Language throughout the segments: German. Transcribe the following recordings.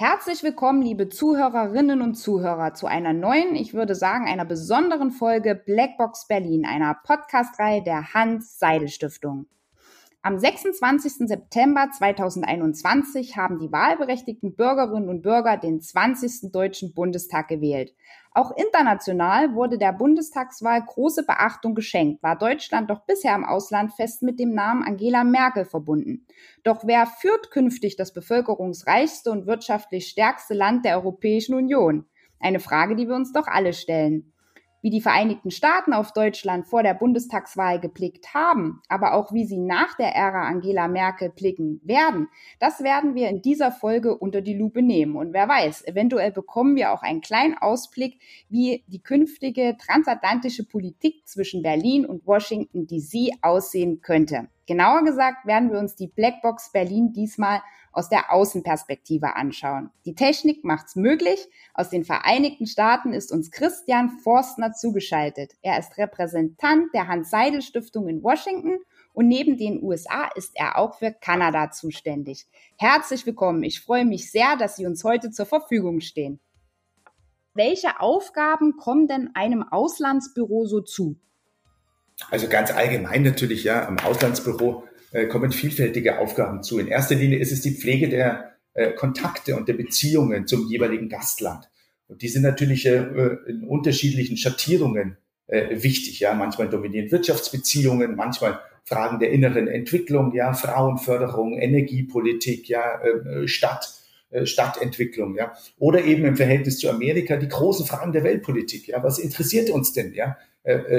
Herzlich willkommen, liebe Zuhörerinnen und Zuhörer, zu einer neuen, ich würde sagen, einer besonderen Folge Blackbox Berlin, einer Podcast-Reihe der Hans-Seidel-Stiftung. Am 26. September 2021 haben die wahlberechtigten Bürgerinnen und Bürger den 20. Deutschen Bundestag gewählt. Auch international wurde der Bundestagswahl große Beachtung geschenkt, war Deutschland doch bisher im Ausland fest mit dem Namen Angela Merkel verbunden. Doch wer führt künftig das bevölkerungsreichste und wirtschaftlich stärkste Land der Europäischen Union? Eine Frage, die wir uns doch alle stellen wie die Vereinigten Staaten auf Deutschland vor der Bundestagswahl geblickt haben, aber auch wie sie nach der Ära Angela Merkel blicken werden, das werden wir in dieser Folge unter die Lupe nehmen. Und wer weiß, eventuell bekommen wir auch einen kleinen Ausblick, wie die künftige transatlantische Politik zwischen Berlin und Washington DC aussehen könnte. Genauer gesagt werden wir uns die Blackbox Berlin diesmal aus der Außenperspektive anschauen. Die Technik macht's möglich. Aus den Vereinigten Staaten ist uns Christian Forstner zugeschaltet. Er ist Repräsentant der Hans-Seidel-Stiftung in Washington und neben den USA ist er auch für Kanada zuständig. Herzlich willkommen. Ich freue mich sehr, dass Sie uns heute zur Verfügung stehen. Welche Aufgaben kommen denn einem Auslandsbüro so zu? Also ganz allgemein natürlich, ja, am Auslandsbüro äh, kommen vielfältige Aufgaben zu. In erster Linie ist es die Pflege der äh, Kontakte und der Beziehungen zum jeweiligen Gastland. Und die sind natürlich äh, in unterschiedlichen Schattierungen wichtig. Ja, manchmal dominieren Wirtschaftsbeziehungen, manchmal Fragen der inneren Entwicklung, ja, Frauenförderung, Energiepolitik, ja, äh, Stadt, Stadtentwicklung, ja, oder eben im Verhältnis zu Amerika die großen Fragen der Weltpolitik. Ja, was interessiert uns denn? Ja,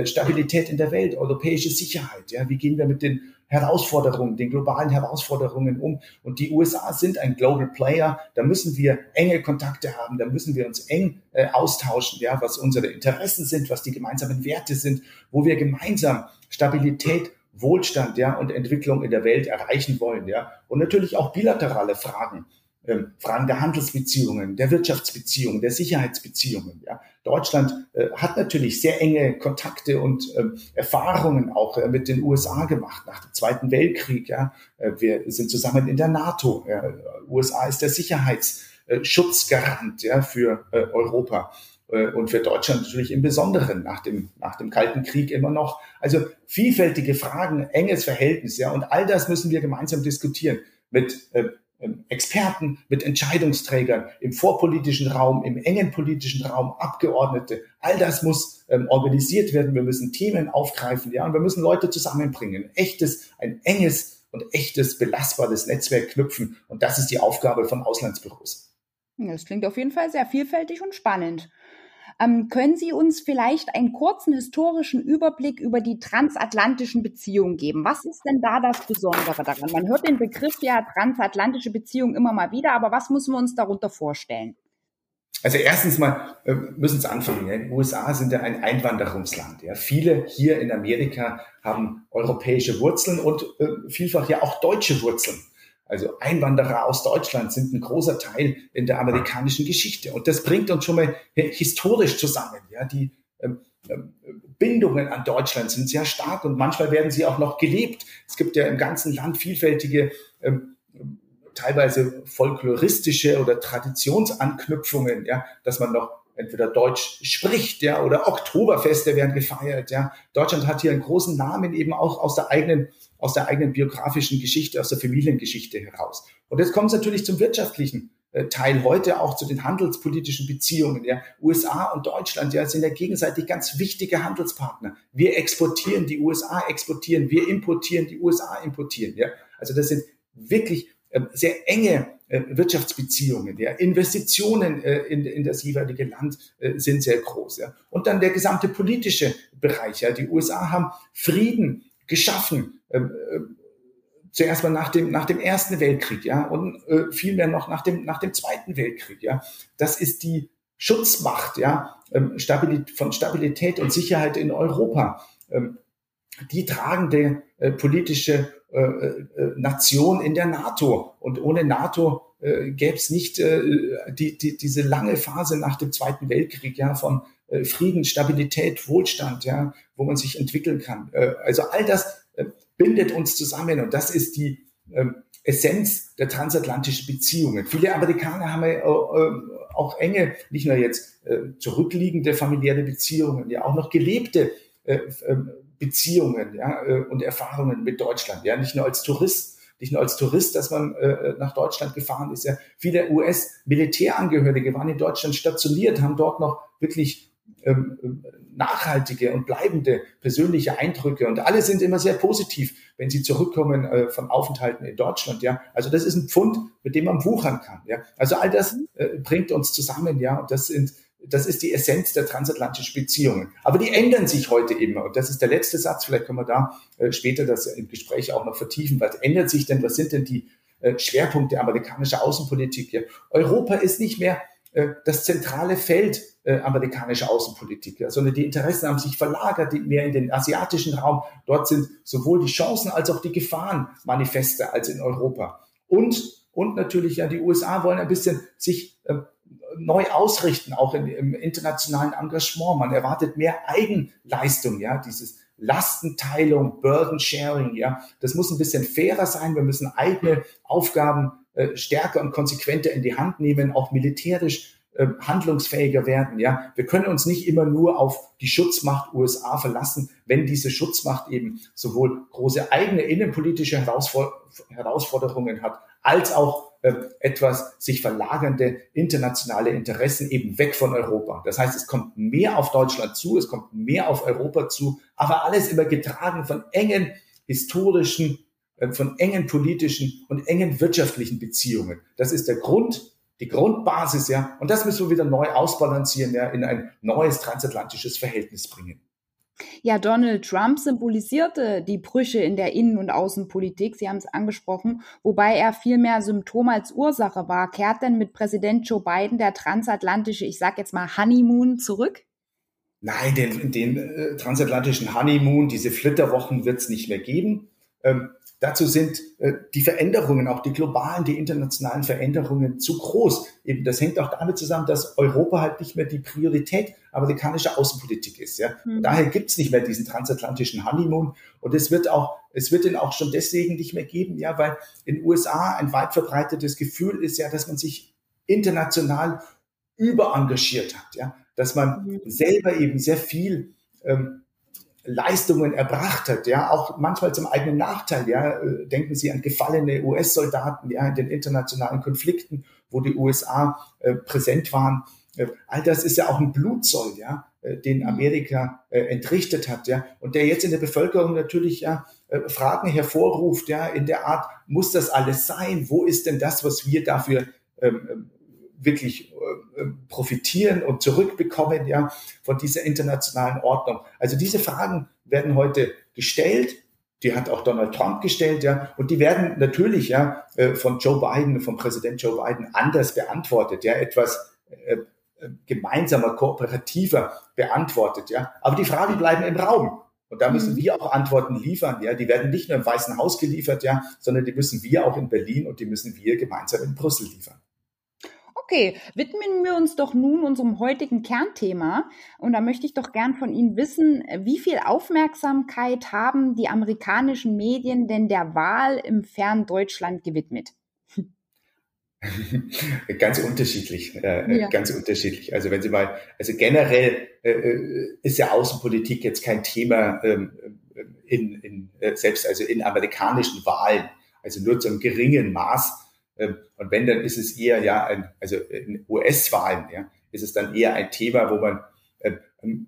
Stabilität in der Welt, europäische Sicherheit. Ja, wie gehen wir mit den Herausforderungen, den globalen Herausforderungen um? Und die USA sind ein Global Player. Da müssen wir enge Kontakte haben. Da müssen wir uns eng äh, austauschen, ja, was unsere Interessen sind, was die gemeinsamen Werte sind, wo wir gemeinsam Stabilität Wohlstand ja, und Entwicklung in der Welt erreichen wollen. Ja. Und natürlich auch bilaterale Fragen ähm, Fragen der Handelsbeziehungen, der Wirtschaftsbeziehungen, der Sicherheitsbeziehungen. Ja. Deutschland äh, hat natürlich sehr enge Kontakte und ähm, Erfahrungen auch äh, mit den USA gemacht nach dem Zweiten Weltkrieg. Ja. Äh, wir sind zusammen in der NATO. Ja. USA ist der Sicherheitsschutzgarant ja, für äh, Europa äh, und für Deutschland natürlich im Besonderen nach dem, nach dem Kalten Krieg immer noch. Also vielfältige Fragen, enges Verhältnis, ja, und all das müssen wir gemeinsam diskutieren mit äh, Experten, mit Entscheidungsträgern im vorpolitischen Raum, im engen politischen Raum, Abgeordnete. All das muss ähm, organisiert werden. Wir müssen Themen aufgreifen, ja, und wir müssen Leute zusammenbringen. Echtes, ein enges und echtes belastbares Netzwerk knüpfen. Und das ist die Aufgabe von Auslandsbüros. Das klingt auf jeden Fall sehr vielfältig und spannend. Ähm, können Sie uns vielleicht einen kurzen historischen Überblick über die transatlantischen Beziehungen geben? Was ist denn da das Besondere daran? Man hört den Begriff ja transatlantische Beziehungen immer mal wieder, aber was müssen wir uns darunter vorstellen? Also erstens mal äh, müssen Sie anfangen. Ja. Die USA sind ja ein Einwanderungsland. Ja. Viele hier in Amerika haben europäische Wurzeln und äh, vielfach ja auch deutsche Wurzeln. Also Einwanderer aus Deutschland sind ein großer Teil in der amerikanischen Geschichte. Und das bringt uns schon mal historisch zusammen. Ja, die ähm, ähm, Bindungen an Deutschland sind sehr stark und manchmal werden sie auch noch gelebt. Es gibt ja im ganzen Land vielfältige, ähm, teilweise folkloristische oder Traditionsanknüpfungen, ja, dass man noch entweder Deutsch spricht, ja, oder Oktoberfeste werden gefeiert, ja. Deutschland hat hier einen großen Namen eben auch aus der eigenen aus der eigenen biografischen Geschichte, aus der Familiengeschichte heraus. Und jetzt kommt es natürlich zum wirtschaftlichen äh, Teil heute auch zu den handelspolitischen Beziehungen. Ja. USA und Deutschland ja, sind ja gegenseitig ganz wichtige Handelspartner. Wir exportieren, die USA exportieren, wir importieren, die USA importieren. Ja. Also das sind wirklich äh, sehr enge äh, Wirtschaftsbeziehungen, ja. Investitionen äh, in, in das jeweilige Land äh, sind sehr groß. Ja. Und dann der gesamte politische Bereich. Ja. Die USA haben Frieden geschaffen. Ähm, äh, zuerst mal nach dem, nach dem Ersten Weltkrieg, ja, und äh, vielmehr noch nach dem, nach dem Zweiten Weltkrieg, ja. Das ist die Schutzmacht, ja, ähm, Stabilität, von Stabilität und Sicherheit in Europa. Ähm, die tragende äh, politische äh, äh, Nation in der NATO. Und ohne NATO äh, gäbe es nicht äh, die, die, diese lange Phase nach dem Zweiten Weltkrieg, ja, von äh, Frieden, Stabilität, Wohlstand, ja, wo man sich entwickeln kann. Äh, also all das bindet uns zusammen und das ist die äh, Essenz der transatlantischen Beziehungen. Viele Amerikaner haben ja äh, auch enge, nicht nur jetzt äh, zurückliegende familiäre Beziehungen, ja auch noch gelebte äh, ähm, Beziehungen ja, äh, und Erfahrungen mit Deutschland. Ja, nicht nur als Tourist, nicht nur als Tourist, dass man äh, nach Deutschland gefahren ist. Ja, viele US-Militärangehörige waren in Deutschland stationiert, haben dort noch wirklich ähm, nachhaltige und bleibende persönliche Eindrücke und alle sind immer sehr positiv, wenn sie zurückkommen äh, von Aufenthalten in Deutschland. Ja, also das ist ein Pfund, mit dem man wuchern kann. Ja, also all das äh, bringt uns zusammen. Ja, und das sind das ist die Essenz der transatlantischen Beziehungen. Aber die ändern sich heute immer. Und das ist der letzte Satz. Vielleicht können wir da äh, später das im Gespräch auch noch vertiefen. Was ändert sich denn? Was sind denn die äh, Schwerpunkte amerikanischer Außenpolitik? Ja, Europa ist nicht mehr das zentrale Feld äh, amerikanischer Außenpolitik, sondern die Interessen haben sich verlagert mehr in den asiatischen Raum. Dort sind sowohl die Chancen als auch die Gefahren manifester als in Europa. Und, und natürlich ja, die USA wollen ein bisschen sich äh, neu ausrichten, auch in, im internationalen Engagement. Man erwartet mehr Eigenleistung, ja, dieses Lastenteilung, Burden Sharing, ja. Das muss ein bisschen fairer sein. Wir müssen eigene Aufgaben äh, stärker und konsequenter in die Hand nehmen, auch militärisch äh, handlungsfähiger werden. Ja, wir können uns nicht immer nur auf die Schutzmacht USA verlassen, wenn diese Schutzmacht eben sowohl große eigene innenpolitische Herausforderungen hat, als auch äh, etwas sich verlagernde internationale Interessen eben weg von Europa. Das heißt, es kommt mehr auf Deutschland zu, es kommt mehr auf Europa zu, aber alles immer getragen von engen historischen, von engen politischen und engen wirtschaftlichen Beziehungen. Das ist der Grund, die Grundbasis, ja. Und das müssen wir wieder neu ausbalancieren, ja, in ein neues transatlantisches Verhältnis bringen. Ja, Donald Trump symbolisierte die Brüche in der Innen- und Außenpolitik, Sie haben es angesprochen, wobei er vielmehr Symptom als Ursache war. Kehrt denn mit Präsident Joe Biden der transatlantische, ich sag jetzt mal Honeymoon zurück? Nein, den, den äh, transatlantischen Honeymoon, diese Flitterwochen wird es nicht mehr geben. Ähm, Dazu sind äh, die Veränderungen, auch die globalen, die internationalen Veränderungen zu groß. Eben, das hängt auch damit zusammen, dass Europa halt nicht mehr die Priorität amerikanischer Außenpolitik ist. Ja? Mhm. Daher gibt's nicht mehr diesen transatlantischen Honeymoon und es wird auch, es wird ihn auch schon deswegen nicht mehr geben, ja, weil in USA ein weit verbreitetes Gefühl ist ja, dass man sich international überengagiert hat, ja, dass man mhm. selber eben sehr viel ähm, Leistungen erbracht hat, ja, auch manchmal zum eigenen Nachteil, ja. Äh, denken Sie an gefallene US-Soldaten, ja, in den internationalen Konflikten, wo die USA äh, präsent waren. Äh, all das ist ja auch ein Blutzoll, ja, äh, den Amerika äh, entrichtet hat, ja, und der jetzt in der Bevölkerung natürlich ja äh, Fragen hervorruft, ja, in der Art, muss das alles sein? Wo ist denn das, was wir dafür ähm, ähm wirklich äh, profitieren und zurückbekommen, ja, von dieser internationalen Ordnung. Also diese Fragen werden heute gestellt. Die hat auch Donald Trump gestellt, ja, und die werden natürlich, ja, äh, von Joe Biden, von Präsident Joe Biden anders beantwortet, ja, etwas äh, gemeinsamer, kooperativer beantwortet, ja. Aber die Fragen bleiben im Raum. Und da müssen mhm. wir auch Antworten liefern, ja. Die werden nicht nur im Weißen Haus geliefert, ja, sondern die müssen wir auch in Berlin und die müssen wir gemeinsam in Brüssel liefern. Okay, widmen wir uns doch nun unserem heutigen Kernthema. Und da möchte ich doch gern von Ihnen wissen, wie viel Aufmerksamkeit haben die amerikanischen Medien denn der Wahl im fernen Deutschland gewidmet? ganz unterschiedlich, äh, ja. ganz unterschiedlich. Also wenn Sie mal, also generell äh, äh ist ja Außenpolitik jetzt kein Thema ähm, in, in, äh, selbst also in amerikanischen Wahlen, also nur zu einem geringen Maß und wenn, dann ist es eher ja ein, also in US-Wahlen, ja, ist es dann eher ein Thema, wo man ähm, ähm,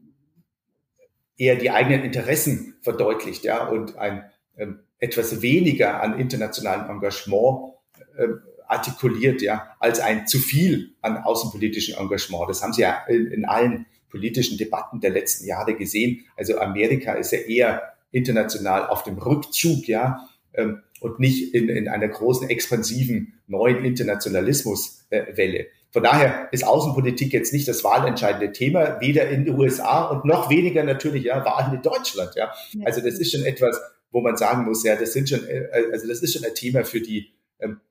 eher die eigenen Interessen verdeutlicht, ja, und ein ähm, etwas weniger an internationalem Engagement ähm, artikuliert, ja, als ein zu viel an außenpolitischem Engagement. Das haben Sie ja in, in allen politischen Debatten der letzten Jahre gesehen. Also Amerika ist ja eher international auf dem Rückzug, ja, ähm, und nicht in, in einer großen, expansiven neuen Internationalismuswelle. Von daher ist Außenpolitik jetzt nicht das wahlentscheidende Thema, weder in den USA und noch weniger natürlich ja Wahlen in Deutschland. Ja. Also das ist schon etwas, wo man sagen muss, ja, das sind schon, äh, also das ist schon ein Thema für die, ähm,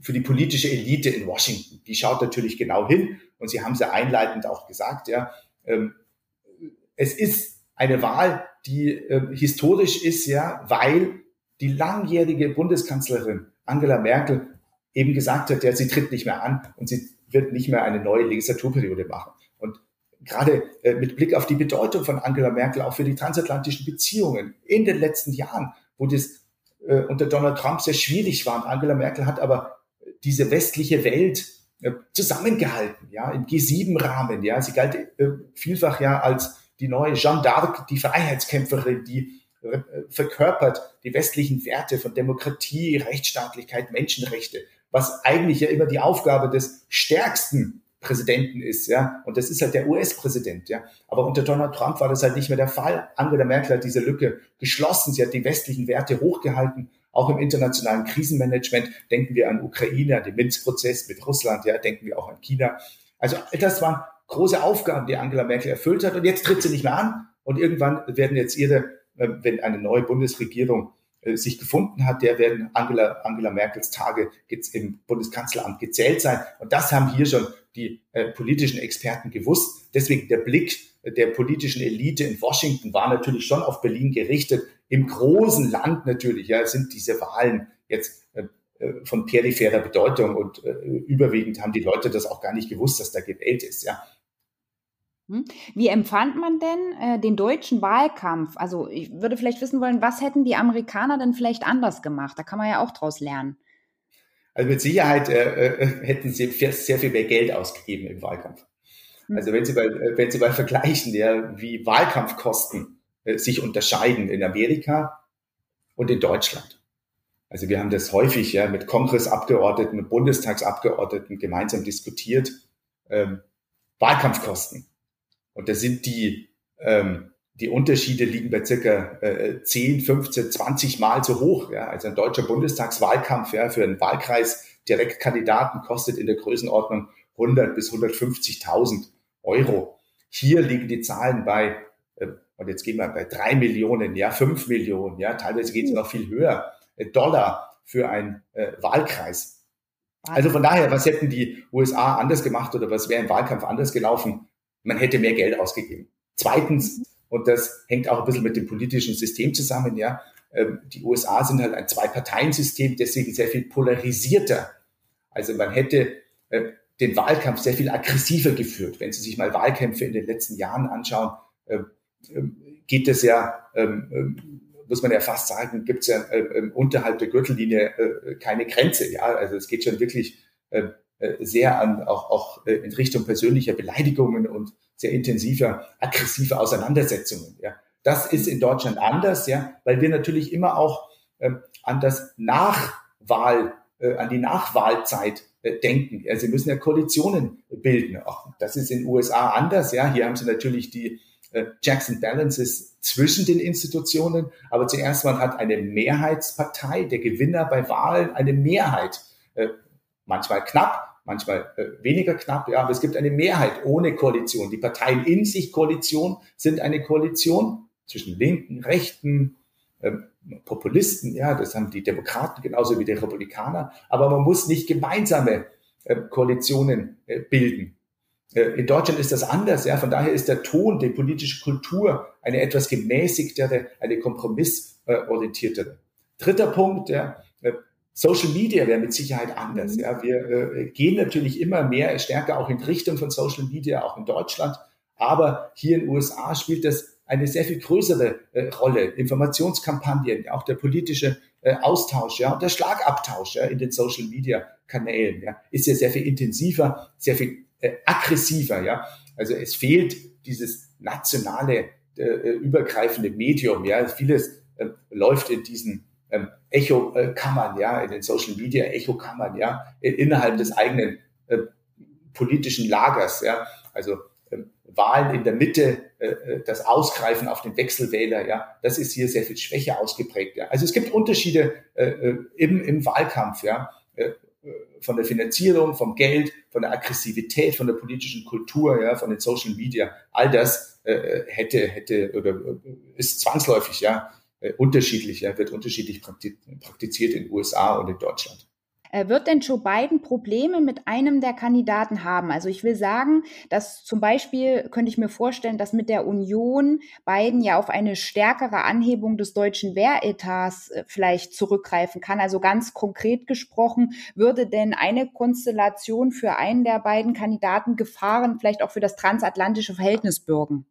für die politische Elite in Washington. Die schaut natürlich genau hin und Sie haben es ja einleitend auch gesagt, ja, ähm, es ist eine Wahl, die äh, historisch ist, ja, weil die langjährige Bundeskanzlerin Angela Merkel eben gesagt hat, ja, sie tritt nicht mehr an und sie wird nicht mehr eine neue Legislaturperiode machen. Und gerade äh, mit Blick auf die Bedeutung von Angela Merkel auch für die transatlantischen Beziehungen in den letzten Jahren, wo das äh, unter Donald Trump sehr schwierig war. Und Angela Merkel hat aber diese westliche Welt äh, zusammengehalten, ja, im G7-Rahmen, ja. Sie galt äh, vielfach ja als die neue Jeanne d'Arc, die Freiheitskämpferin, die verkörpert die westlichen Werte von Demokratie, Rechtsstaatlichkeit, Menschenrechte, was eigentlich ja immer die Aufgabe des stärksten Präsidenten ist, ja. Und das ist halt der US-Präsident, ja. Aber unter Donald Trump war das halt nicht mehr der Fall. Angela Merkel hat diese Lücke geschlossen. Sie hat die westlichen Werte hochgehalten. Auch im internationalen Krisenmanagement denken wir an Ukraine, an den Minsk-Prozess mit Russland, ja, denken wir auch an China. Also das waren große Aufgaben, die Angela Merkel erfüllt hat. Und jetzt tritt sie nicht mehr an. Und irgendwann werden jetzt ihre, wenn eine neue Bundesregierung äh, sich gefunden hat, der werden Angela, Angela Merkels Tage im Bundeskanzleramt gezählt sein. Und das haben hier schon die äh, politischen Experten gewusst. Deswegen der Blick der politischen Elite in Washington war natürlich schon auf Berlin gerichtet. Im großen Land natürlich ja, sind diese Wahlen jetzt äh, äh von peripherer Bedeutung und äh, überwiegend haben die Leute das auch gar nicht gewusst, dass da gewählt ist. Ja. Hm? Wie empfand man denn äh, den deutschen Wahlkampf? Also ich würde vielleicht wissen wollen, was hätten die Amerikaner denn vielleicht anders gemacht? Da kann man ja auch draus lernen. Also mit Sicherheit äh, äh hätten sie sehr viel mehr Geld ausgegeben im Wahlkampf. Hm. Also wenn Sie mal, äh, wenn Sie mal vergleichen, ja, wie Wahlkampfkosten äh, sich unterscheiden in Amerika und in Deutschland. Also wir haben das häufig ja mit Kongressabgeordneten, mit Bundestagsabgeordneten gemeinsam diskutiert. Ähm, Wahlkampfkosten und da sind die, ähm, die Unterschiede liegen bei circa äh, 10, 15, 20 Mal so hoch. Ja? Also ein deutscher Bundestagswahlkampf ja, für einen Wahlkreis Direktkandidaten kostet in der Größenordnung 100 bis 150.000 Euro. Hier liegen die Zahlen bei, äh, und jetzt gehen wir bei drei Millionen, ja, fünf Millionen, ja, teilweise geht es noch viel höher, äh, Dollar für einen äh, Wahlkreis. Also von daher, was hätten die USA anders gemacht oder was wäre im Wahlkampf anders gelaufen? Man hätte mehr Geld ausgegeben. Zweitens, und das hängt auch ein bisschen mit dem politischen System zusammen, ja, ähm, die USA sind halt ein Zwei-Parteien-System, deswegen sehr viel polarisierter. Also man hätte äh, den Wahlkampf sehr viel aggressiver geführt. Wenn Sie sich mal Wahlkämpfe in den letzten Jahren anschauen, ähm, ähm, geht es ja, muss man ja fast sagen, gibt es ja unterhalb der Gürtellinie äh, keine Grenze. Ja, also es geht schon wirklich äh, sehr an, auch, auch äh, in Richtung persönlicher Beleidigungen und sehr intensiver, aggressiver Auseinandersetzungen. Ja. Das ist in Deutschland anders, ja, weil wir natürlich immer auch äh, an das Nachwahl, äh, an die Nachwahlzeit äh, denken. Ja, sie müssen ja Koalitionen bilden. Auch das ist in den USA anders. Ja, hier haben sie natürlich die äh, Jackson Balances zwischen den Institutionen, aber zuerst mal hat eine Mehrheitspartei, der Gewinner bei Wahlen, eine Mehrheit, äh, manchmal knapp, manchmal äh, weniger knapp, ja, aber es gibt eine Mehrheit ohne Koalition. Die Parteien in sich Koalition sind eine Koalition zwischen Linken, Rechten, äh, Populisten, ja, das haben die Demokraten genauso wie die Republikaner, aber man muss nicht gemeinsame äh, Koalitionen äh, bilden. Äh, in Deutschland ist das anders, ja, von daher ist der Ton, die politische Kultur eine etwas gemäßigtere, eine kompromissorientiertere. Dritter Punkt, ja, Social Media wäre mit Sicherheit anders. Mhm. Ja, wir äh, gehen natürlich immer mehr stärker auch in Richtung von Social Media, auch in Deutschland. Aber hier in den USA spielt das eine sehr viel größere äh, Rolle. Informationskampagnen, auch der politische äh, Austausch, ja, und der Schlagabtausch ja, in den Social Media Kanälen, ja, ist ja sehr viel intensiver, sehr viel äh, aggressiver, ja. Also es fehlt dieses nationale, äh, äh übergreifende Medium, ja. Vieles äh, läuft in diesen ähm, Echo-Kammern, ja, in den Social Media Echo-Kammern, ja, innerhalb des eigenen äh, politischen Lagers, ja, also äh, Wahlen in der Mitte, äh, äh, das Ausgreifen auf den Wechselwähler, ja, das ist hier sehr viel schwächer ausgeprägt. Ja. Also es gibt Unterschiede äh, äh im, im Wahlkampf, ja, äh, von der Finanzierung, vom Geld, von der Aggressivität, von der politischen Kultur, ja, von den Social Media, all das äh, hätte hätte oder ist zwangsläufig ja äh, unterschiedlich, ja, wird unterschiedlich praktiziert in den USA und in Deutschland. Äh, wird denn Joe Biden Probleme mit einem der Kandidaten haben? Also ich will sagen, dass zum Beispiel könnte ich mir vorstellen, dass mit der Union Biden ja auf eine stärkere Anhebung des deutschen Wehretats äh, vielleicht zurückgreifen kann. Also ganz konkret gesprochen, würde denn eine Konstellation für einen der beiden Kandidaten Gefahren vielleicht auch für das transatlantische Verhältnis bürgen?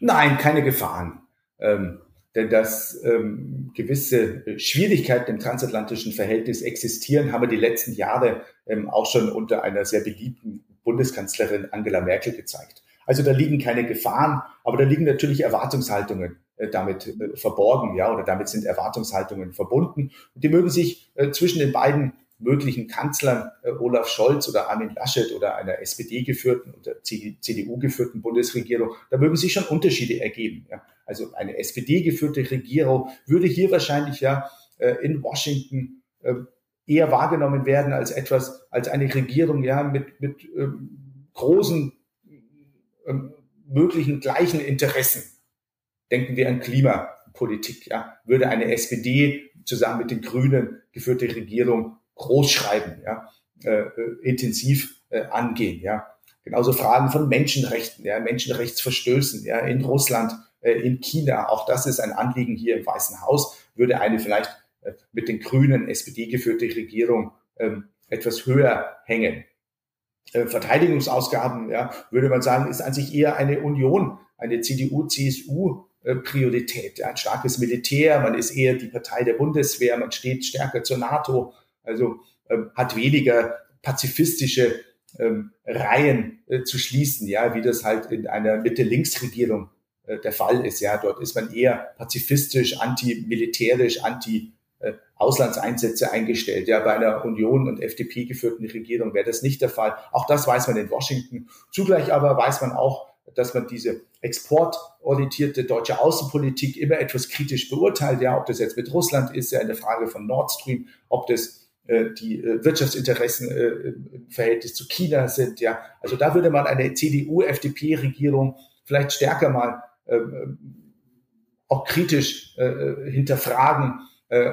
Nein, keine Gefahren. Ähm dass ähm, gewisse äh, Schwierigkeiten im transatlantischen Verhältnis existieren, haben wir die letzten Jahre ähm, auch schon unter einer sehr beliebten Bundeskanzlerin Angela Merkel gezeigt. Also da liegen keine Gefahren, aber da liegen natürlich Erwartungshaltungen äh, damit äh, verborgen, ja, oder damit sind Erwartungshaltungen verbunden. Und die mögen sich äh, zwischen den beiden möglichen Kanzlern äh, Olaf Scholz oder Armin Laschet oder einer SPD geführten oder CDU geführten Bundesregierung, da mögen sich schon Unterschiede ergeben. Ja. Also eine SPD geführte Regierung würde hier wahrscheinlich ja äh, in Washington äh, eher wahrgenommen werden als etwas, als eine Regierung ja mit, mit ähm, großen ähm, möglichen gleichen Interessen. Denken wir an Klimapolitik, ja, würde eine SPD zusammen mit den Grünen geführte Regierung großschreiben, ja, äh, äh, intensiv äh, angehen, ja. Genauso Fragen von Menschenrechten, ja, Menschenrechtsverstößen, ja, in Russland, in China. Auch das ist ein Anliegen hier im Weißen Haus. Würde eine vielleicht äh, mit den Grünen SPD geführte Regierung ähm, etwas höher hängen. Äh, Verteidigungsausgaben, ja, würde man sagen, ist an sich eher eine Union, eine CDU, CSU Priorität. Ein starkes Militär, man ist eher die Partei der Bundeswehr, man steht stärker zur NATO, also ähm, hat weniger pazifistische ähm, Reihen äh, zu schließen, ja, wie das halt in einer Mitte-Links-Regierung äh, der Fall ist. Ja, dort ist man eher pazifistisch, antimilitärisch, anti äh, Auslandseinsätze eingestellt. Ja, bei einer Union und FDP geführten Regierung wäre das nicht der Fall. Auch das weiß man in Washington. Zugleich aber weiß man auch, dass man diese exportorientierte deutsche Außenpolitik immer etwas kritisch beurteilt. Ja, ob das jetzt mit Russland ist, ja eine Frage von Nord Stream, ob das äh, die äh, Wirtschaftsinteressen äh, im Verhältnis zu China sind. Ja, also da würde man eine CDU-FDP-Regierung vielleicht stärker mal auch kritisch hinterfragen,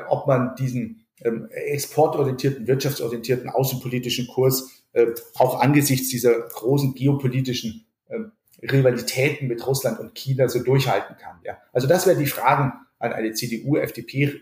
ob man diesen ähm, exportorientierten, wirtschaftsorientierten außenpolitischen Kurs auch angesichts dieser großen geopolitischen ähm, Rivalitäten mit Russland und China so durchhalten kann. Ja, also das wären die Fragen an eine CDU, FDP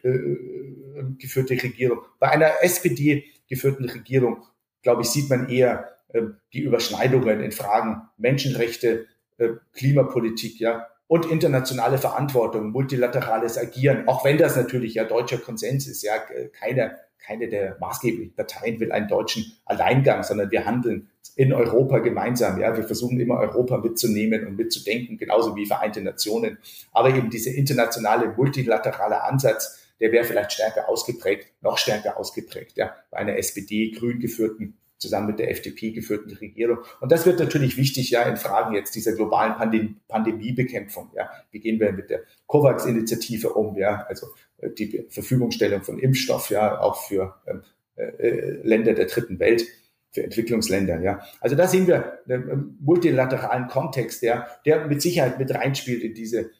geführte Regierung. Bei einer SPD geführten Regierung, glaube ich, sieht man eher äh, die Überschneidungen in Fragen Menschenrechte, äh, Klimapolitik, ja, und internationale Verantwortung, multilaterales Agieren, auch wenn das natürlich ja deutscher Konsens ist, ja, keine, keine der maßgeblichen Parteien will einen deutschen Alleingang, sondern wir handeln in Europa gemeinsam, ja, wir versuchen immer Europa mitzunehmen und mitzudenken, genauso wie Vereinte Nationen, aber eben dieser internationale, multilaterale Ansatz, der wäre vielleicht stärker ausgeprägt, noch stärker ausgeprägt, ja, bei einer SPD, grün geführten, zusammen mit der FDP geführten Regierung. Und das wird natürlich wichtig, ja, in Fragen jetzt dieser globalen Pandem Pandemiebekämpfung, ja. Wie gehen wir mit der COVAX-Initiative um, ja, also äh, die Verfügungstellung von Impfstoff, ja, auch für ähm, äh, Länder der dritten Welt für Entwicklungsländer, ja. Also da sehen wir einen multilateralen Kontext, ja, der mit Sicherheit mit reinspielt in diese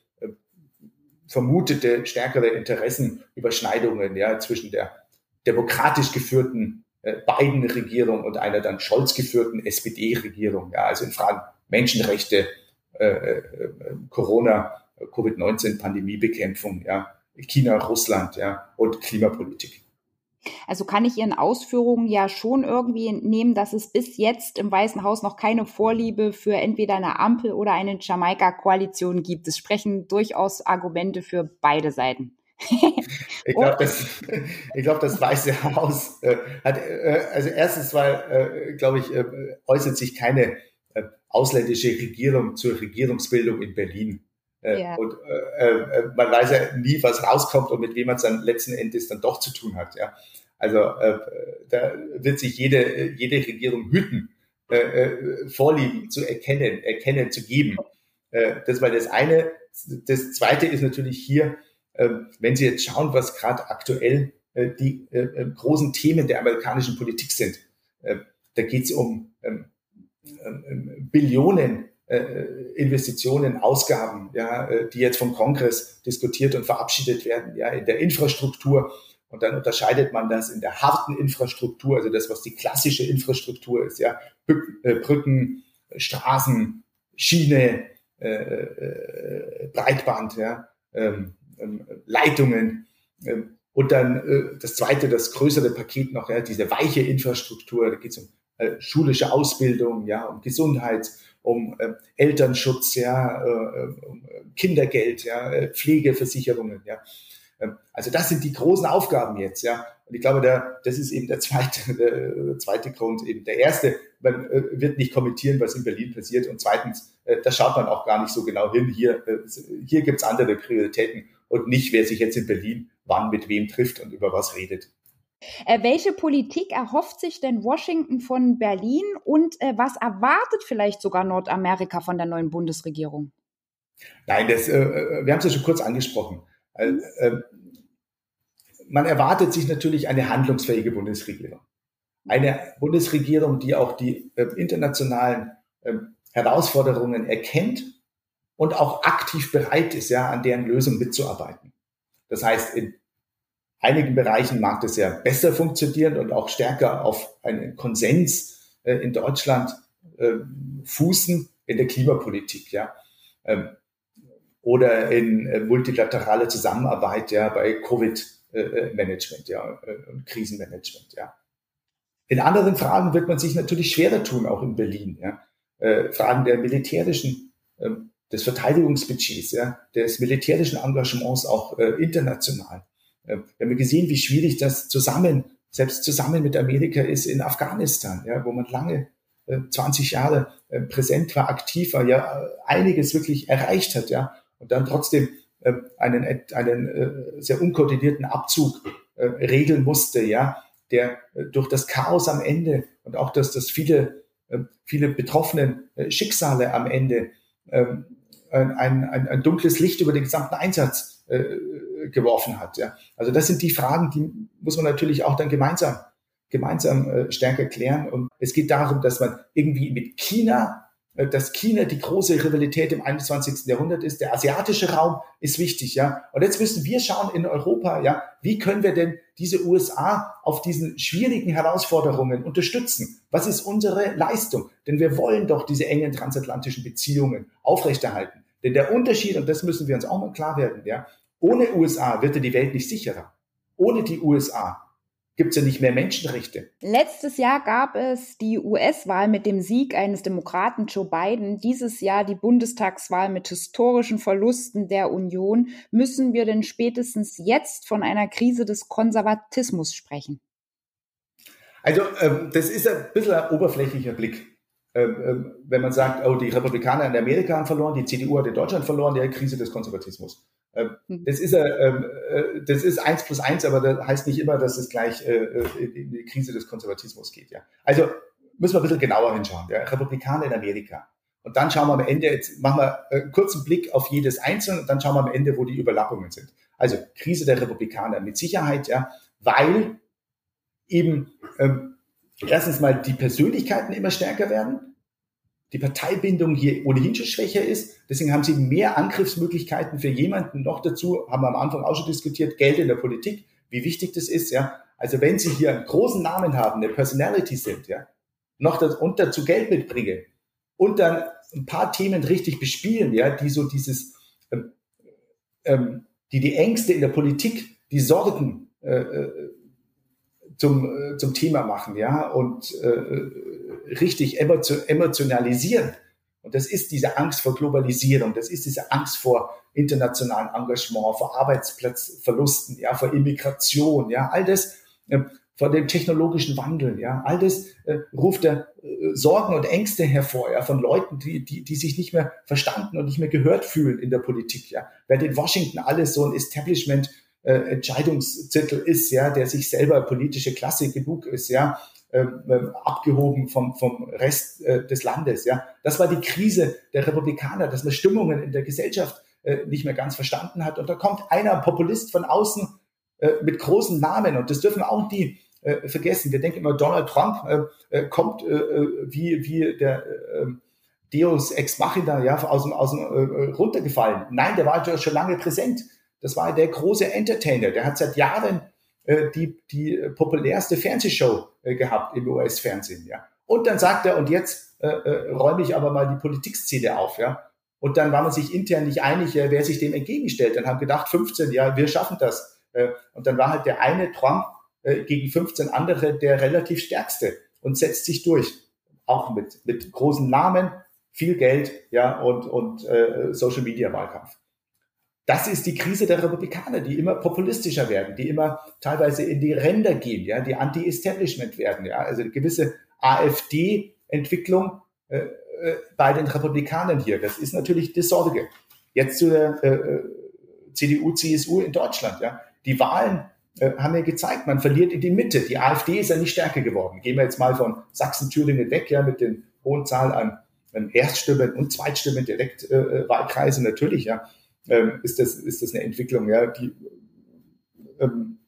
vermutete stärkere Interessenüberschneidungen ja, zwischen der demokratisch geführten äh, Biden-Regierung und einer dann Scholz geführten SPD-Regierung. Ja, also in Fragen Menschenrechte, äh, äh, Corona, Covid-19-Pandemiebekämpfung, ja, China, Russland ja, und Klimapolitik. Also kann ich Ihren Ausführungen ja schon irgendwie entnehmen, dass es bis jetzt im Weißen Haus noch keine Vorliebe für entweder eine Ampel oder eine Jamaika-Koalition gibt. Es sprechen durchaus Argumente für beide Seiten. Ich glaube, das, ich glaub, das Weiße Haus äh, hat, äh, also erstens, weil, äh, glaube ich, äh, äußert sich keine äh, ausländische Regierung zur Regierungsbildung in Berlin. Äh, ja. Und man weiß ja nie, was rauskommt und mit wem man es dann letzten Endes dann doch zu tun hat. Ja. Also da wird sich jede, jede Regierung hüten, Vorlieben zu erkennen, erkennen, zu geben. Das war das eine. Das zweite ist natürlich hier, wenn Sie jetzt schauen, was gerade aktuell äh, die äh, äh, großen Themen der amerikanischen Politik sind. Äh, da geht es um ähm, äh, Billionen Investitionen, Ausgaben, ja, die jetzt vom Kongress diskutiert und verabschiedet werden, ja, in der Infrastruktur. Und dann unterscheidet man das in der harten Infrastruktur, also das, was die klassische Infrastruktur ist, ja, Brücken, Straßen, Schiene, Breitband, ja, ähm, ähm, Leitungen. Ähm, und dann äh, das zweite, das größere Paket noch, ja, diese weiche Infrastruktur, da geht es um äh, schulische Ausbildung, ja, um Gesundheit, um äh, Elternschutz, ja, äh, um Kindergeld, ja, Pflegeversicherungen, ja. Ähm, also das sind die großen Aufgaben jetzt, ja. Und ich glaube, der, das ist eben der zweite, der zweite Grund. Eben der erste, man wird nicht kommentieren, was in Berlin passiert. Und zweitens, da schaut man auch gar nicht so genau hin. Hier, hier gibt's andere Prioritäten und nicht, wer sich jetzt in Berlin wann mit wem trifft und über was redet. Äh, welche Politik erhofft sich denn Washington von Berlin und äh, was erwartet vielleicht sogar Nordamerika von der neuen Bundesregierung? Nein, das, äh, äh wir haben es ja schon kurz angesprochen. Äh, man erwartet sich natürlich eine handlungsfähige Bundesregierung. Eine Bundesregierung, die auch die internationalen ähm, Herausforderungen erkennt und auch aktiv bereit ist, ja, an deren Lösung mitzuarbeiten. Das heißt, in einigen Bereichen mag das ja besser funktionieren und auch stärker auf einen Konsens äh, in Deutschland äh, fußen in der Klimapolitik, ja. Ähm, oder in äh, multilaterale Zusammenarbeit, ja, bei Covid-Management, äh, ja, äh, und Krisenmanagement, ja. In anderen Fragen wird man sich natürlich schwerer tun, auch in Berlin, ja. Äh, Fragen der militärischen ähm, des Verteidigungsbudgets, ja, des militärischen Engagements auch äh, international. Äh, wir haben gesehen, wie schwierig das zusammen, selbst zusammen mit Amerika ist in Afghanistan, ja, wo man lange äh, 20 Jahre äh, präsent war, aktiv war, ja, einiges wirklich erreicht hat, ja, und dann trotzdem äh, einen, einen äh, sehr unkoordinierten Abzug regeln musste, ja, der durch das Chaos am Ende und auch dass das viele, viele betroffenen Schicksale am Ende ähm, ein, ein, ein dunkles Licht über den gesamten Einsatz äh, geworfen hat. Ja. Also das sind die Fragen, die muss man natürlich auch dann gemeinsam gemeinsam äh, stärker klären. Und es geht darum, dass man irgendwie mit China dass China die große Rivalität im 21. Jahrhundert ist. Der asiatische Raum ist wichtig, ja. Und jetzt müssen wir schauen in Europa, ja, wie können wir denn diese USA auf diesen schwierigen Herausforderungen unterstützen? Was ist unsere Leistung? Denn wir wollen doch diese engen transatlantischen Beziehungen aufrechterhalten. Denn der Unterschied, und das müssen wir uns auch mal klar werden, ja, ohne USA wird die Welt nicht sicherer. Ohne die USA gibt es ja nicht mehr Menschenrechte. Letztes Jahr gab es die US-Wahl mit dem Sieg eines Demokraten Joe Biden. Dieses Jahr die Bundestagswahl mit historischen Verlusten der Union. Müssen wir denn spätestens jetzt von einer Krise des Konservatismus sprechen? Also ähm, das ist ein bisschen ein oberflächlicher Blick. Ähm, ähm, wenn man sagt, oh, die Republikaner in Amerika haben verloren, die CDU hat in Deutschland verloren, die Krise des Konservatismus. Ähm, hm. Das ist, ähm, äh, das ist eins plus eins, aber das heißt nicht immer, dass es gleich äh, äh, in die Krise des Konservatismus geht. Ja. Also müssen wir ein bisschen genauer hinschauen. Ja. Republikaner in Amerika. Und dann schauen wir am Ende, jetzt machen wir einen kurzen Blick auf jedes Einzelne und dann schauen wir am Ende, wo die Überlappungen sind. Also Krise der Republikaner mit Sicherheit, ja, weil eben ähm, erstens mal die Persönlichkeiten immer stärker werden die Parteibindung hier ohnehin schon schwächer ist. Deswegen haben sie mehr Angriffsmöglichkeiten für jemanden. Noch dazu haben wir am Anfang auch schon diskutiert, Geld in der Politik, wie wichtig das ist. Ja, also wenn Sie hier einen großen Namen haben, eine Personality sind, ja, noch das, und dazu Geld mitbringen und dann ein paar Themen richtig bespielen, ja, die so dieses, ähm, ähm, die die Ängste in der Politik, die Sorgen äh, äh zum, äh, zum Thema machen, ja, und äh, richtig emotionalisieren. Und das ist diese Angst vor Globalisierung, das ist diese Angst vor internationalen Engagement, vor Arbeitsplatzverlusten, ja, vor Immigration, ja, all das, äh, vor dem technologischen Wandel, ja, all das äh, ruft er äh, Sorgen und Ängste hervor, ja, von Leuten, die, die, die sich nicht mehr verstanden und nicht mehr gehört fühlen in der Politik, ja. Während in Washington alles so ein Establishment äh, Entscheidungszettel ist, ja, der sich selber politische Klasse genug ist, ja, ähm, ähm, abgehoben vom, vom Rest äh, des Landes, ja. Das war die Krise der Republikaner, dass man Stimmungen in der Gesellschaft äh, nicht mehr ganz verstanden hat. Und da kommt einer Populist von außen äh, mit großen Namen und das dürfen auch nie äh, vergessen. Wir denken immer, Donald Trump äh, äh kommt wie, wie der, äh, Deus Ex Machina, ja, aus dem, aus dem äh, runtergefallen. Nein, der war schon lange präsent. Das war der große Entertainer. Der hat seit Jahren äh, die, die populärste Fernsehshow äh, gehabt im US-Fernsehen, ja. Und dann sagt er, und jetzt äh, äh, räume ich aber mal die Politikszene auf, ja. Und dann war man sich intern nicht einig, äh, wer sich dem entgegenstellt. Dann haben gedacht, 15, ja, wir schaffen das. Äh, und dann war halt der eine Trump äh, gegen 15 andere der relativ stärkste und setzt sich durch. Auch mit, mit großen Namen, viel Geld, ja, und, und äh, Social Media Wahlkampf. Das ist die Krise der Republikaner, die immer populistischer werden, die immer teilweise in die Ränder gehen, ja, die Anti-Establishment werden, ja, also eine gewisse AfD-Entwicklung äh, äh, bei den Republikanern hier. Das ist natürlich die Sorge. Jetzt zu der äh, äh CDU, CSU in Deutschland, ja. Die Wahlen äh, haben ja gezeigt, man verliert in die Mitte. Die AfD ist ja nicht stärker geworden. Gehen wir jetzt mal von Sachsen, Thüringen weg, ja, mit den hohen Zahl an Erststimmen und Zweitstimmen, Direktwahlkreise, natürlich, ja, ähm, ist, das, ist das eine Entwicklung, ja, die ähm,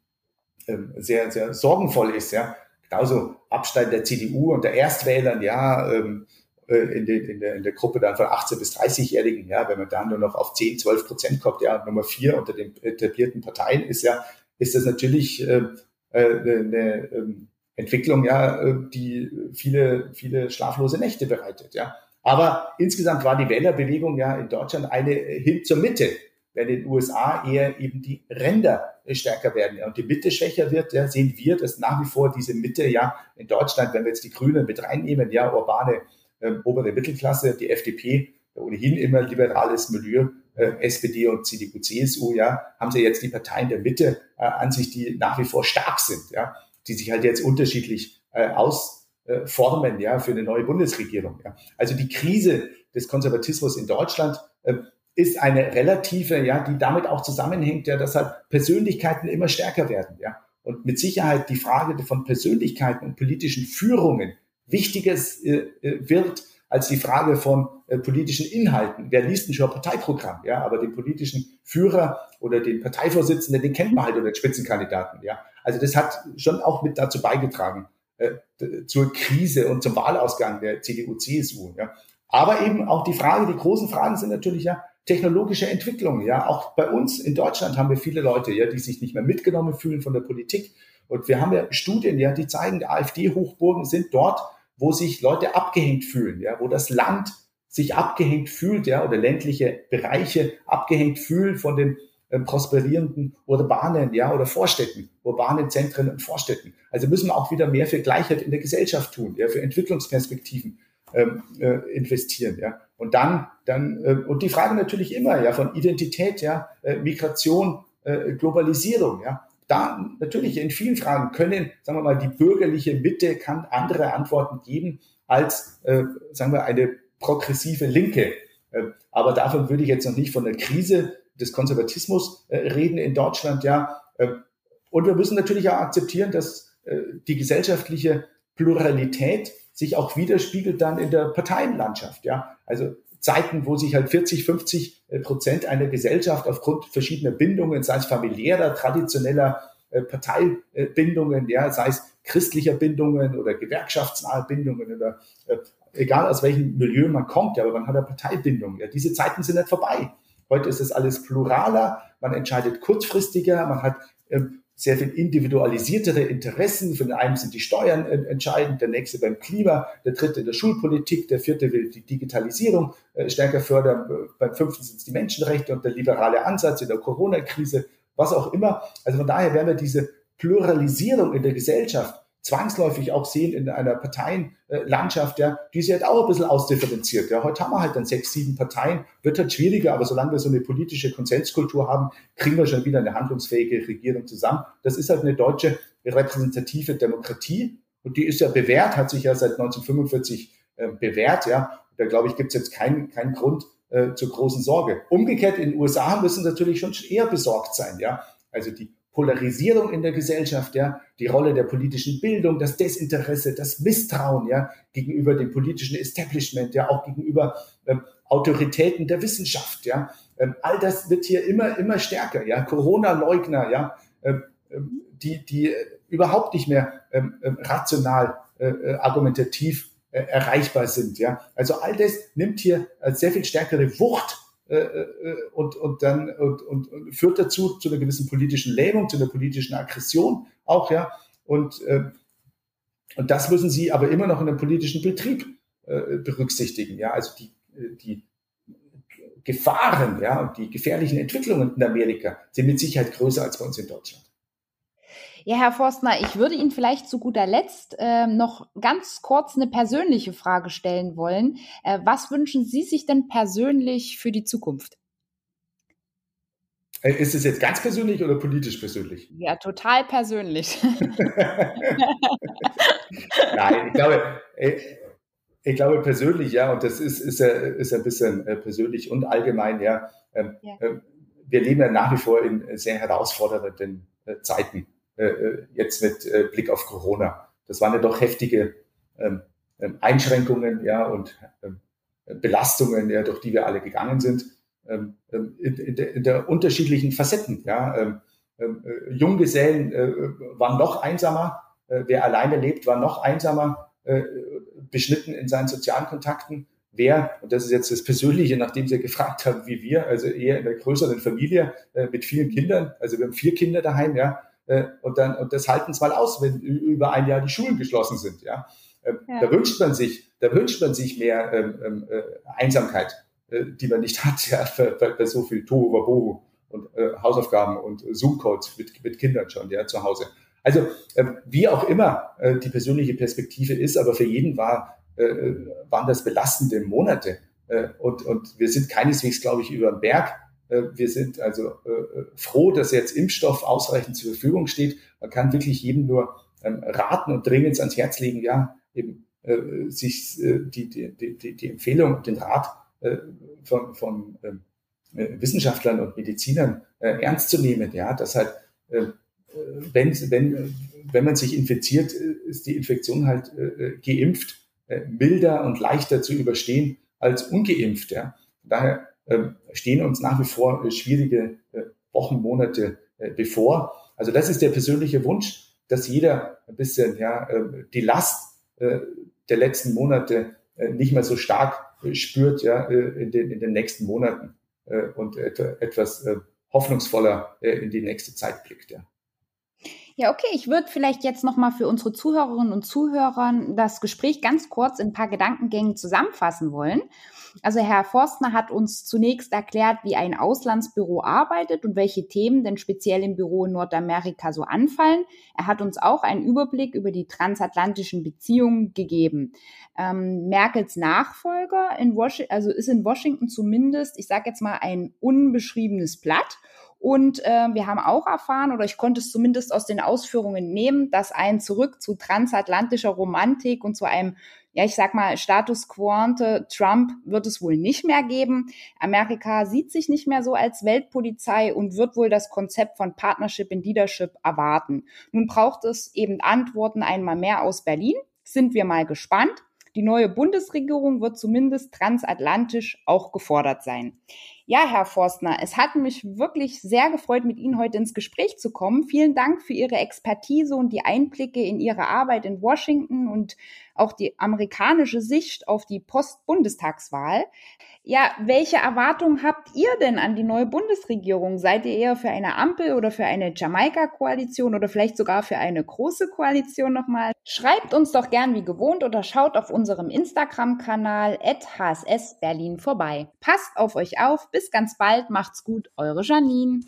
ähm, sehr, sehr sorgenvoll ist, ja. Genauso Abstand der CDU und der Erstwählern, ja, ähm, äh, in, den, in, der, in der Gruppe dann von 18 bis 30-Jährigen, ja, wenn man dann nur noch auf 10, 12 Prozent kommt, ja, Nummer vier unter den etablierten Parteien ist ja, ist das natürlich äh, äh, eine ähm, Entwicklung, ja, äh, die viele, viele schlaflose Nächte bereitet, ja. Aber insgesamt war die Wählerbewegung ja in Deutschland eine hin zur Mitte, während in den USA eher eben die Ränder stärker werden. Ja. Und die Mitte schwächer wird, ja, sehen wir, dass nach wie vor diese Mitte ja in Deutschland, wenn wir jetzt die Grünen mit reinnehmen, ja, urbane ähm, obere Mittelklasse, die FDP, ohnehin immer liberales Milieu, äh, SPD und CDU, CSU, ja, haben sie jetzt die Parteien der Mitte äh, an sich, die nach wie vor stark sind, ja, die sich halt jetzt unterschiedlich äh, ausformen, ja, für eine neue Bundesregierung, ja. Also die Krise des Konservatismus in Deutschland äh, ist eine relative, ja, die damit auch zusammenhängt, ja, dass halt Persönlichkeiten immer stärker werden, ja. Und mit Sicherheit die Frage von Persönlichkeiten und politischen Führungen wichtiges äh, äh wird als die Frage von äh, politischen Inhalten. Wer liest denn schon Parteiprogramm? Ja, aber den politischen Führer oder den Parteivorsitzenden, den kennt man halt oder den Spitzenkandidaten. Ja, also das hat schon auch mit dazu beigetragen äh, zur Krise und zum Wahlausgang der CDU/CSU. Ja, aber eben auch die Frage, die großen Fragen sind natürlich ja technologische Entwicklung. Ja, auch bei uns in Deutschland haben wir viele Leute, ja, die sich nicht mehr mitgenommen fühlen von der Politik. Und wir haben ja Studien, ja, die zeigen, AfD-Hochburgen sind dort, wo sich Leute abgehängt fühlen, ja, wo das Land sich abgehängt fühlt, ja, oder ländliche Bereiche abgehängt fühlen von den äh, prosperierenden urbanen, ja, oder Vorstädten, urbanen Zentren und Vorstädten. Also müssen wir auch wieder mehr für Gleichheit in der Gesellschaft tun, ja, für Entwicklungsperspektiven ähm, äh, investieren, ja. Und dann, dann, äh, und die Frage natürlich immer, ja, von Identität, ja, äh, Migration, äh, Globalisierung, ja da natürlich in vielen Fragen können, sagen wir mal, die bürgerliche Mitte kann andere Antworten geben als, äh, sagen wir, eine progressive Linke. Äh, aber davon würde ich jetzt noch nicht von der Krise des Konservatismus äh, reden in Deutschland, ja. Äh, und wir müssen natürlich auch akzeptieren, dass äh, die gesellschaftliche Pluralität sich auch widerspiegelt dann in der Parteienlandschaft, ja. Also Zeiten, wo sich halt 40, 50 äh, Prozent einer Gesellschaft aufgrund verschiedener Bindungen, sei es familiärer, traditioneller äh, Parteibindungen, ja, sei es christlicher Bindungen oder gewerkschaftsnahe Bindungen oder äh, egal aus welchem Milieu man kommt, ja, aber man hat eine Parteibindung. Ja, diese Zeiten sind nicht vorbei. Heute ist es alles pluraler, man entscheidet kurzfristiger, man hat ähm, sehr viel individualisiertere Interessen. Für den einen sind die Steuern entscheidend, der nächste beim Klima, der dritte in der Schulpolitik, der vierte will die Digitalisierung äh, stärker fördern, beim fünften sind es die Menschenrechte und der liberale Ansatz in der Corona-Krise, was auch immer. Also von daher werden wir diese Pluralisierung in der Gesellschaft zwangsläufig auch sehen in einer Parteienlandschaft, ja, die ist halt auch ein bisschen ausdifferenziert. Ja. Heute haben wir halt dann sechs, sieben Parteien, wird halt schwieriger, aber solange wir so eine politische Konsenskultur haben, kriegen wir schon wieder eine handlungsfähige Regierung zusammen. Das ist halt eine deutsche repräsentative Demokratie und die ist ja bewährt, hat sich ja seit 1945 äh, bewährt, ja. Da glaube ich, gibt es jetzt keinen keinen Grund äh, zur großen Sorge. Umgekehrt in den USA müssen natürlich schon eher besorgt sein, ja. Also die Polarisierung in der Gesellschaft, ja, die Rolle der politischen Bildung, das Desinteresse, das Misstrauen, ja, gegenüber dem politischen Establishment, ja, auch gegenüber ähm, Autoritäten der Wissenschaft, ja. Ähm, all das wird hier immer, immer stärker, ja. Corona-Leugner, ja, ähm, ähm die, die überhaupt nicht mehr ähm, ähm rational, äh, äh, argumentativ äh, erreichbar sind. Ja, also all das nimmt hier als sehr viel stärkere Wucht äh, äh, und, und dann und, und, und führt dazu zu einer gewissen politischen Lähmung, zu einer politischen Aggression auch, ja. Und, äh, und das müssen Sie aber immer noch in einem politischen Betrieb äh, berücksichtigen. Ja, also die, die Gefahren, ja, und die gefährlichen Entwicklungen in Amerika sind mit Sicherheit größer als bei uns in Deutschland. Ja, Herr Forstner, ich würde Ihnen vielleicht zu guter Letzt äh, noch ganz kurz eine persönliche Frage stellen wollen. Äh, was wünschen Sie sich denn persönlich für die Zukunft? Äh, ist es jetzt ganz persönlich oder politisch persönlich? Ja, total persönlich. Nein, ich glaube, äh, ich glaube persönlich, ja, und das ist, ist, ist ein bisschen äh, persönlich und allgemein, ja. Ähm, ja. Ähm, wir leben ja nach wie vor in sehr herausfordernden Zeiten. Äh, äh, jetzt mit äh, Blick auf Corona. Das waren ja doch heftige ähm, ähm, Einschränkungen ja, und ähm, Belastungen, ja, durch die wir alle gegangen sind, in, in, der, in, der, unterschiedlichen Facetten. Ja. Junggesellen waren noch einsamer, wer alleine lebt, war noch einsamer, beschnitten in seinen sozialen Kontakten. Wer, und das ist jetzt das Persönliche, nachdem Sie gefragt haben, wie wir, also eher in einer größeren Familie mit vielen Kindern, also wir haben vier Kinder daheim, ja, äh, und dann und das halten es mal aus, wenn über ein Jahr die Schulen geschlossen sind. Ja, ähm, ja. da wünscht man sich, da wünscht man sich mehr ähm, ähm äh, Einsamkeit, äh, die man nicht hat, ja, bei, bei so viel Tohu Wabohu und äh, Hausaufgaben und Zoom-Codes mit, mit Kindern schon, ja, zu Hause. Also ähm, wie auch immer äh, die persönliche Perspektive ist, aber für jeden war äh, waren das belastende Monate. Äh, und, und wir sind keineswegs, glaube ich, über den Berg. Äh, wir sind also äh, froh, dass jetzt Impfstoff ausreichend zur Verfügung steht. Man kann wirklich jedem nur ähm, raten und dringend ans Herz legen, ja, eben äh, sich die, die, die, die Empfehlung und den Rat von, von ähm, Wissenschaftlern und Medizinern ernst zu nehmen, ja, dass halt, wenn, wenn, wenn man sich infiziert, ist die Infektion halt geimpft milder und leichter zu überstehen als ungeimpft, ja. Daher stehen uns nach wie vor äh, schwierige äh, Wochen, Monate äh, bevor. Also das ist der persönliche Wunsch, dass jeder ein bisschen ja, ähm, die Last der letzten Monate nicht mehr so stark spürt ja, in, den, in den nächsten Monaten und etwas hoffnungsvoller in die nächste Zeit blickt. Ja. Ja, okay, ich würde vielleicht jetzt nochmal für unsere Zuhörerinnen und Zuhörer das Gespräch ganz kurz in ein paar Gedankengängen zusammenfassen wollen. Also Herr Forstner hat uns zunächst erklärt, wie ein Auslandsbüro arbeitet und welche Themen denn speziell im Büro in Nordamerika so anfallen. Er hat uns auch einen Überblick über die transatlantischen Beziehungen gegeben. Ähm, Merkels Nachfolger in Washington, also ist in Washington zumindest, ich sage jetzt mal, ein unbeschriebenes Blatt. Und äh, wir haben auch erfahren, oder ich konnte es zumindest aus den Ausführungen nehmen, dass ein Zurück zu transatlantischer Romantik und zu einem, ja, ich sag mal, Status quo Trump wird es wohl nicht mehr geben. Amerika sieht sich nicht mehr so als Weltpolizei und wird wohl das Konzept von Partnership in Leadership erwarten. Nun braucht es eben Antworten einmal mehr aus Berlin. Sind wir mal gespannt. Die neue Bundesregierung wird zumindest transatlantisch auch gefordert sein. Ja, Herr Forstner, es hat mich wirklich sehr gefreut, mit Ihnen heute ins Gespräch zu kommen. Vielen Dank für Ihre Expertise und die Einblicke in Ihre Arbeit in Washington und auch die amerikanische Sicht auf die Post-Bundestagswahl. Ja, welche Erwartungen habt ihr denn an die neue Bundesregierung? Seid ihr eher für eine Ampel oder für eine Jamaika-Koalition oder vielleicht sogar für eine große Koalition nochmal? Schreibt uns doch gern wie gewohnt oder schaut auf unserem Instagram-Kanal hssberlin vorbei. Passt auf euch auf. Bis ganz bald. Macht's gut. Eure Janine.